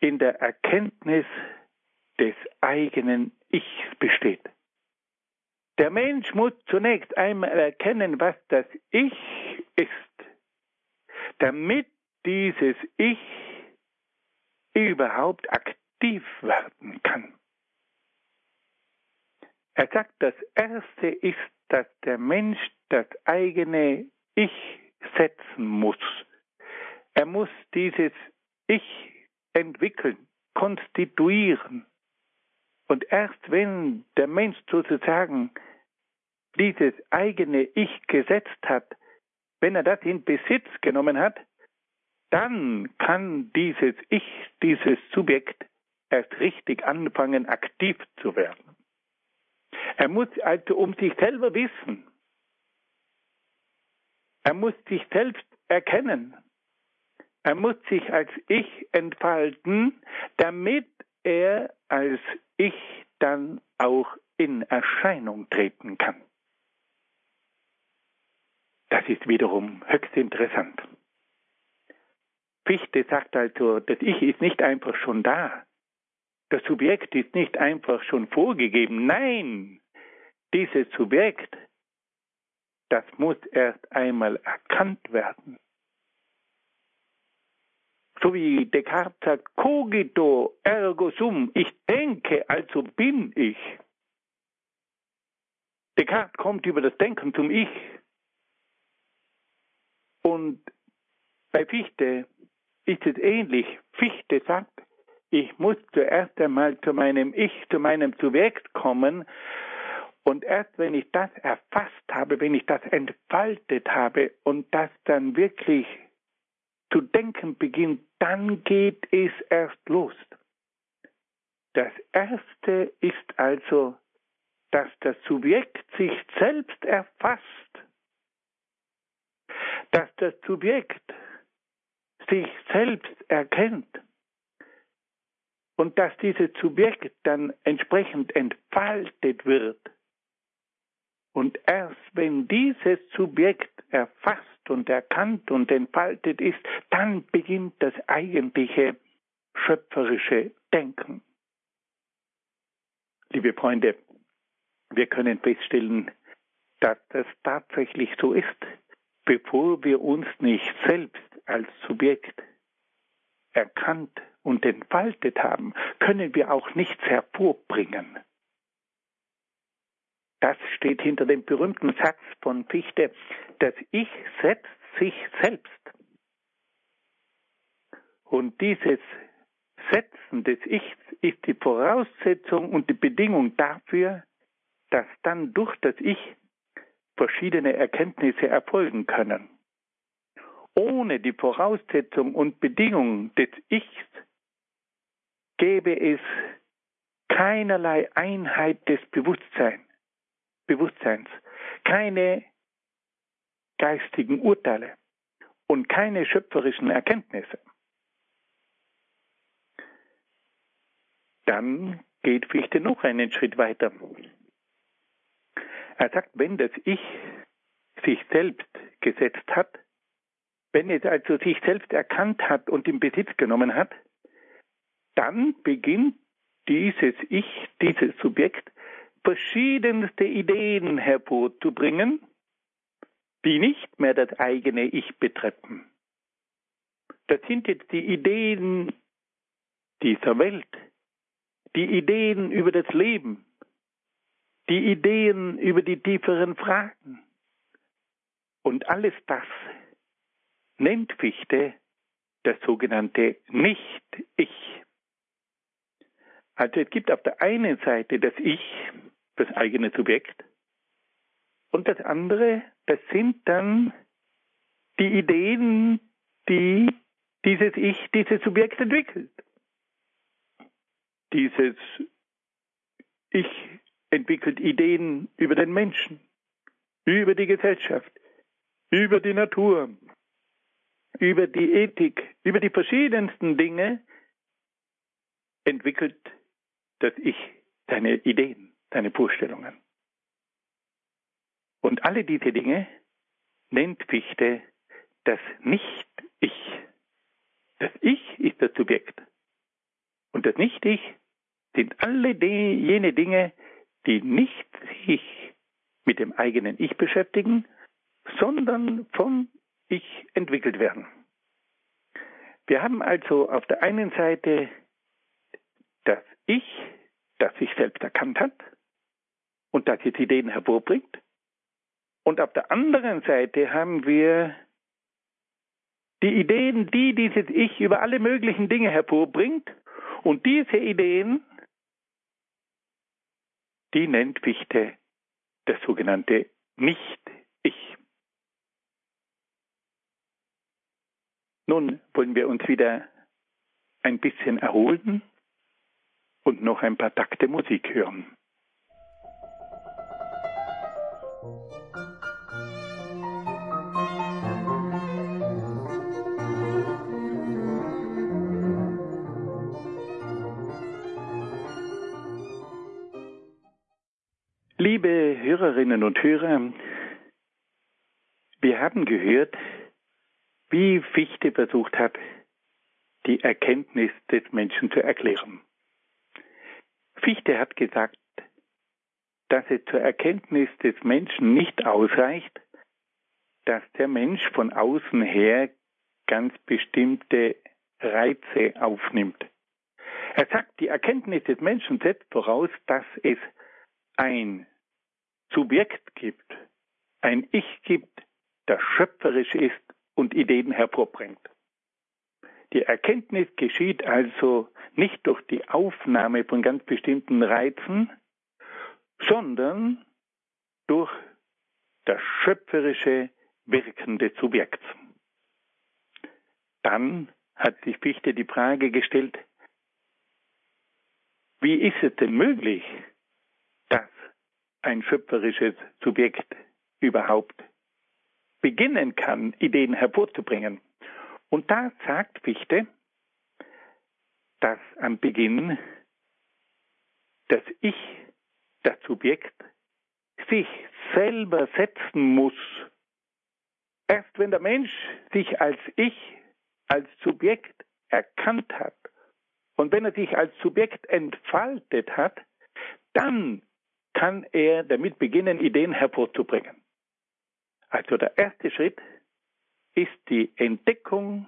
in der Erkenntnis des eigenen Ichs besteht. Der Mensch muss zunächst einmal erkennen, was das Ich ist, damit dieses Ich überhaupt aktiv werden kann. Er sagt, das Erste ist, dass der Mensch das eigene Ich setzen muss. Er muss dieses Ich entwickeln, konstituieren. Und erst wenn der Mensch sozusagen dieses eigene Ich gesetzt hat, wenn er das in Besitz genommen hat, dann kann dieses Ich, dieses Subjekt erst richtig anfangen, aktiv zu werden. Er muss also um sich selber wissen. Er muss sich selbst erkennen. Er muss sich als Ich entfalten, damit er als Ich dann auch in Erscheinung treten kann. Das ist wiederum höchst interessant. Fichte sagt also, das Ich ist nicht einfach schon da. Das Subjekt ist nicht einfach schon vorgegeben. Nein, dieses Subjekt, das muss erst einmal erkannt werden. So wie Descartes sagt, cogito ergo sum, ich denke, also bin ich. Descartes kommt über das Denken zum Ich. Und bei Fichte ist es ähnlich. Fichte sagt, ich muss zuerst einmal zu meinem Ich, zu meinem Subjekt kommen. Und erst wenn ich das erfasst habe, wenn ich das entfaltet habe und das dann wirklich zu denken beginnt, dann geht es erst los. Das Erste ist also, dass das Subjekt sich selbst erfasst, dass das Subjekt sich selbst erkennt und dass dieses Subjekt dann entsprechend entfaltet wird. Und erst wenn dieses Subjekt erfasst und erkannt und entfaltet ist, dann beginnt das eigentliche schöpferische Denken. Liebe Freunde, wir können feststellen, dass das tatsächlich so ist, bevor wir uns nicht selbst als Subjekt erkannt und entfaltet haben, können wir auch nichts hervorbringen. Das steht hinter dem berühmten Satz von Fichte, das Ich setzt sich selbst. Und dieses Setzen des Ichs ist die Voraussetzung und die Bedingung dafür, dass dann durch das Ich verschiedene Erkenntnisse erfolgen können. Ohne die Voraussetzung und Bedingung des Ichs gäbe es keinerlei Einheit des Bewusstseins. Bewusstseins, keine geistigen Urteile und keine schöpferischen Erkenntnisse. Dann geht Fichte noch einen Schritt weiter. Er sagt, wenn das Ich sich selbst gesetzt hat, wenn es also sich selbst erkannt hat und in Besitz genommen hat, dann beginnt dieses Ich, dieses Subjekt verschiedenste Ideen hervorzubringen, die nicht mehr das eigene Ich betreffen. Das sind jetzt die Ideen dieser Welt, die Ideen über das Leben, die Ideen über die tieferen Fragen. Und alles das nennt Fichte das sogenannte Nicht-Ich. Also es gibt auf der einen Seite das Ich, das eigene Subjekt. Und das andere, das sind dann die Ideen, die dieses Ich, dieses Subjekt entwickelt. Dieses Ich entwickelt Ideen über den Menschen, über die Gesellschaft, über die Natur, über die Ethik, über die verschiedensten Dinge entwickelt dass ich deine Ideen, deine Vorstellungen. Und alle diese Dinge nennt Fichte das Nicht-Ich. Das Ich ist das Subjekt. Und das Nicht-Ich sind alle die, jene Dinge, die nicht sich mit dem eigenen Ich beschäftigen, sondern vom Ich entwickelt werden. Wir haben also auf der einen Seite das Ich das sich selbst erkannt hat und das jetzt Ideen hervorbringt. Und auf der anderen Seite haben wir die Ideen, die dieses Ich über alle möglichen Dinge hervorbringt. Und diese Ideen, die nennt Fichte das sogenannte Nicht-Ich. Nun wollen wir uns wieder ein bisschen erholen und noch ein paar Takte Musik hören. Liebe Hörerinnen und Hörer, wir haben gehört, wie Fichte versucht hat, die Erkenntnis des Menschen zu erklären. Fichte hat gesagt, dass es zur Erkenntnis des Menschen nicht ausreicht, dass der Mensch von außen her ganz bestimmte Reize aufnimmt. Er sagt, die Erkenntnis des Menschen setzt voraus, dass es ein Subjekt gibt, ein Ich gibt, das schöpferisch ist und Ideen hervorbringt. Die Erkenntnis geschieht also nicht durch die Aufnahme von ganz bestimmten Reizen, sondern durch das schöpferische Wirken des Subjekts. Dann hat sich Fichte die Frage gestellt, wie ist es denn möglich, dass ein schöpferisches Subjekt überhaupt beginnen kann, Ideen hervorzubringen. Und da sagt Fichte, dass am Beginn das Ich, das Subjekt, sich selber setzen muss. Erst wenn der Mensch sich als Ich, als Subjekt erkannt hat und wenn er sich als Subjekt entfaltet hat, dann kann er damit beginnen, Ideen hervorzubringen. Also der erste Schritt ist die Entdeckung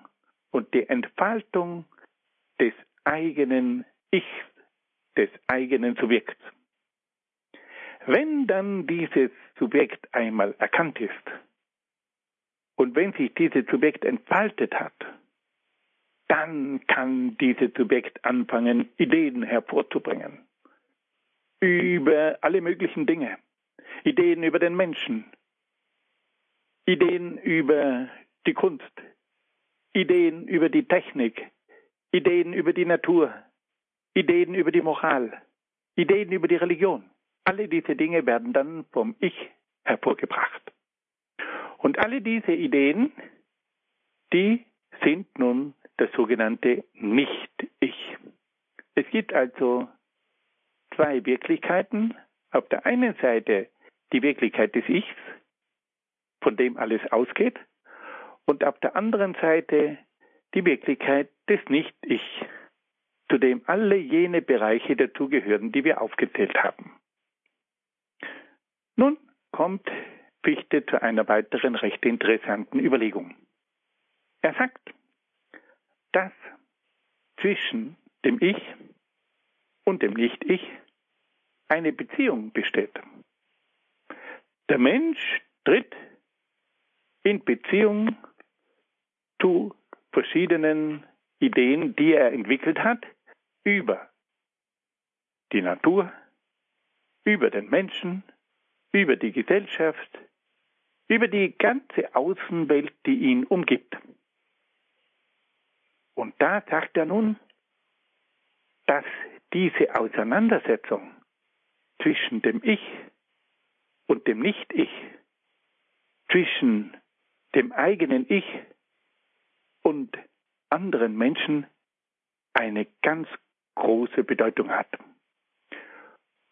und die Entfaltung des eigenen Ichs, des eigenen Subjekts. Wenn dann dieses Subjekt einmal erkannt ist und wenn sich dieses Subjekt entfaltet hat, dann kann dieses Subjekt anfangen, Ideen hervorzubringen über alle möglichen Dinge. Ideen über den Menschen, Ideen über die Kunst, Ideen über die Technik, Ideen über die Natur, Ideen über die Moral, Ideen über die Religion. Alle diese Dinge werden dann vom Ich hervorgebracht. Und alle diese Ideen, die sind nun das sogenannte Nicht-Ich. Es gibt also zwei Wirklichkeiten. Auf der einen Seite die Wirklichkeit des Ichs, von dem alles ausgeht, und auf der anderen Seite die Wirklichkeit des Nicht-Ich, zu dem alle jene Bereiche dazugehören, die wir aufgezählt haben. Nun kommt Fichte zu einer weiteren recht interessanten Überlegung. Er sagt, dass zwischen dem Ich und dem Nicht-Ich eine Beziehung besteht. Der Mensch tritt in Beziehung zu verschiedenen Ideen, die er entwickelt hat, über die Natur, über den Menschen, über die Gesellschaft, über die ganze Außenwelt, die ihn umgibt. Und da sagt er nun, dass diese Auseinandersetzung zwischen dem Ich und dem Nicht-Ich, zwischen dem eigenen Ich und anderen Menschen eine ganz große Bedeutung hat.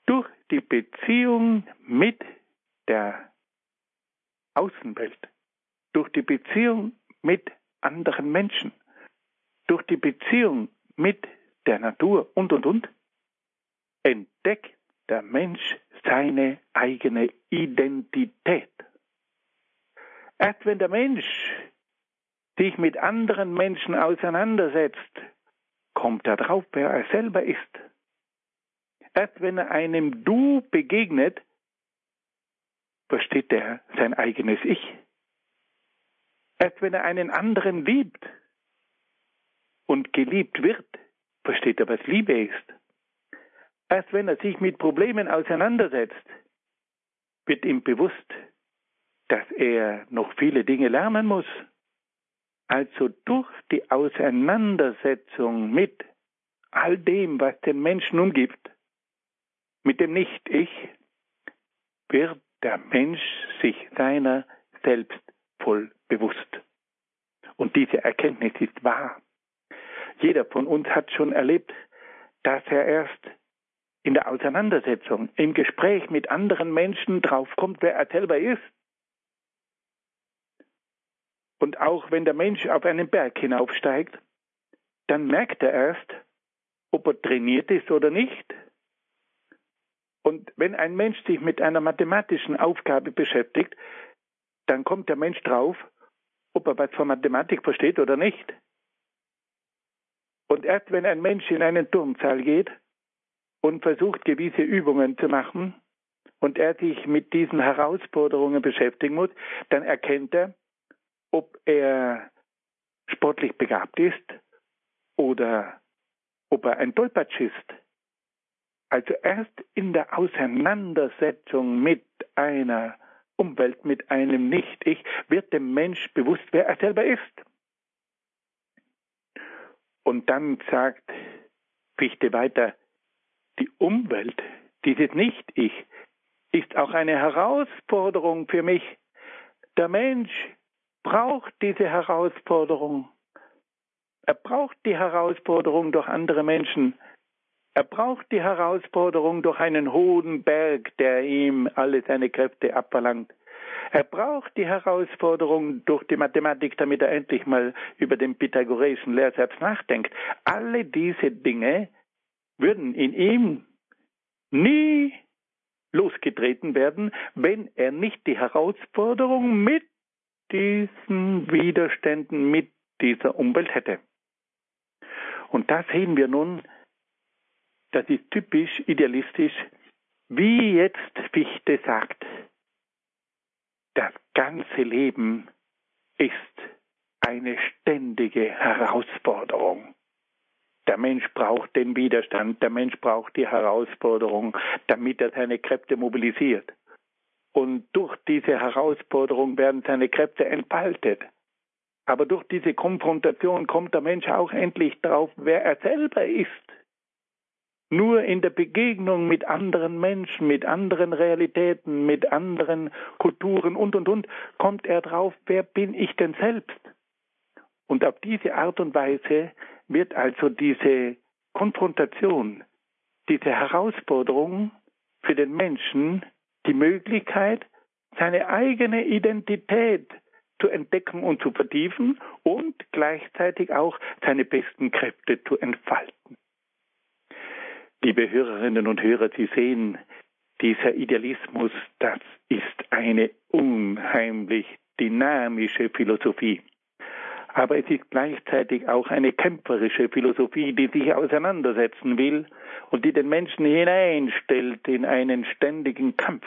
Durch die Beziehung mit der Außenwelt, durch die Beziehung mit anderen Menschen, durch die Beziehung mit der Natur und, und, und, entdeckt der Mensch seine eigene Identität. Erst wenn der Mensch sich mit anderen Menschen auseinandersetzt, kommt er drauf, wer er selber ist. Erst wenn er einem Du begegnet, versteht er sein eigenes Ich. Erst wenn er einen anderen liebt und geliebt wird, versteht er, was Liebe ist. Erst wenn er sich mit Problemen auseinandersetzt, wird ihm bewusst, dass er noch viele Dinge lernen muss. Also durch die Auseinandersetzung mit all dem, was den Menschen umgibt, mit dem Nicht-Ich, wird der Mensch sich seiner selbst voll bewusst. Und diese Erkenntnis ist wahr. Jeder von uns hat schon erlebt, dass er erst in der Auseinandersetzung, im Gespräch mit anderen Menschen draufkommt, wer er selber ist. Und auch wenn der Mensch auf einen Berg hinaufsteigt, dann merkt er erst, ob er trainiert ist oder nicht. Und wenn ein Mensch sich mit einer mathematischen Aufgabe beschäftigt, dann kommt der Mensch drauf, ob er was von Mathematik versteht oder nicht. Und erst wenn ein Mensch in einen Turnsaal geht und versucht, gewisse Übungen zu machen, und er sich mit diesen Herausforderungen beschäftigen muss, dann erkennt er, ob er sportlich begabt ist oder ob er ein Tollpatsch ist. Also erst in der Auseinandersetzung mit einer Umwelt, mit einem Nicht-Ich, wird dem Mensch bewusst, wer er selber ist. Und dann sagt Fichte weiter, die Umwelt, dieses Nicht-Ich, ist auch eine Herausforderung für mich. Der Mensch braucht diese Herausforderung. Er braucht die Herausforderung durch andere Menschen. Er braucht die Herausforderung durch einen hohen Berg, der ihm alle seine Kräfte abverlangt. Er braucht die Herausforderung durch die Mathematik, damit er endlich mal über den pythagoreischen Lehrsatz nachdenkt. Alle diese Dinge würden in ihm nie losgetreten werden, wenn er nicht die Herausforderung mit diesen Widerständen, mit dieser Umwelt hätte. Und da sehen wir nun, das ist typisch idealistisch, wie jetzt Fichte sagt, das ganze Leben ist eine ständige Herausforderung. Der Mensch braucht den Widerstand, der Mensch braucht die Herausforderung, damit er seine Kräfte mobilisiert. Und durch diese Herausforderung werden seine Kräfte entfaltet. Aber durch diese Konfrontation kommt der Mensch auch endlich darauf, wer er selber ist. Nur in der Begegnung mit anderen Menschen, mit anderen Realitäten, mit anderen Kulturen und, und, und, kommt er drauf, wer bin ich denn selbst? Und auf diese Art und Weise wird also diese Konfrontation, diese Herausforderung für den Menschen die Möglichkeit, seine eigene Identität zu entdecken und zu vertiefen und gleichzeitig auch seine besten Kräfte zu entfalten. Liebe Hörerinnen und Hörer, Sie sehen, dieser Idealismus, das ist eine unheimlich dynamische Philosophie aber es ist gleichzeitig auch eine kämpferische Philosophie, die sich auseinandersetzen will und die den Menschen hineinstellt in einen ständigen Kampf,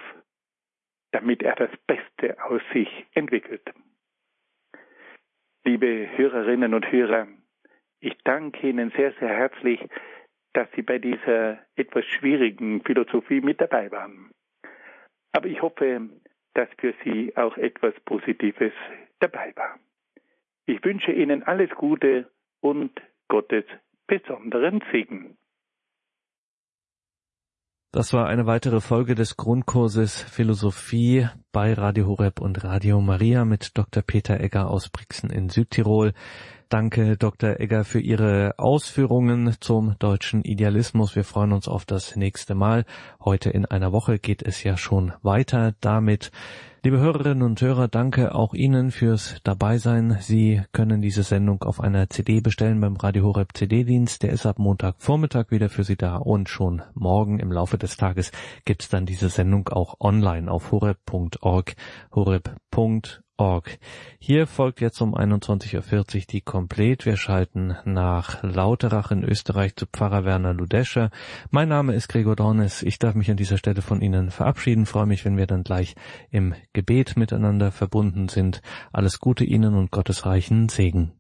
damit er das Beste aus sich entwickelt. Liebe Hörerinnen und Hörer, ich danke Ihnen sehr, sehr herzlich, dass Sie bei dieser etwas schwierigen Philosophie mit dabei waren. Aber ich hoffe, dass für Sie auch etwas Positives dabei war. Ich wünsche Ihnen alles Gute und Gottes besonderen Segen. Das war eine weitere Folge des Grundkurses Philosophie bei Radio Horeb und Radio Maria mit Dr. Peter Egger aus Brixen in Südtirol. Danke, Dr. Egger, für Ihre Ausführungen zum deutschen Idealismus. Wir freuen uns auf das nächste Mal. Heute in einer Woche geht es ja schon weiter damit. Liebe Hörerinnen und Hörer, danke auch Ihnen fürs Dabeisein. Sie können diese Sendung auf einer CD bestellen beim Radio Horeb CD-Dienst. Der ist ab Montagvormittag wieder für Sie da und schon morgen im Laufe des Tages gibt's dann diese Sendung auch online auf horeb.org, horeb.org Org. Hier folgt jetzt um 21.40 Uhr die Komplett. Wir schalten nach Lauterach in Österreich zu Pfarrer Werner Ludescher. Mein Name ist Gregor Dornes. Ich darf mich an dieser Stelle von Ihnen verabschieden. Freue mich, wenn wir dann gleich im Gebet miteinander verbunden sind. Alles Gute Ihnen und Gottes reichen Segen.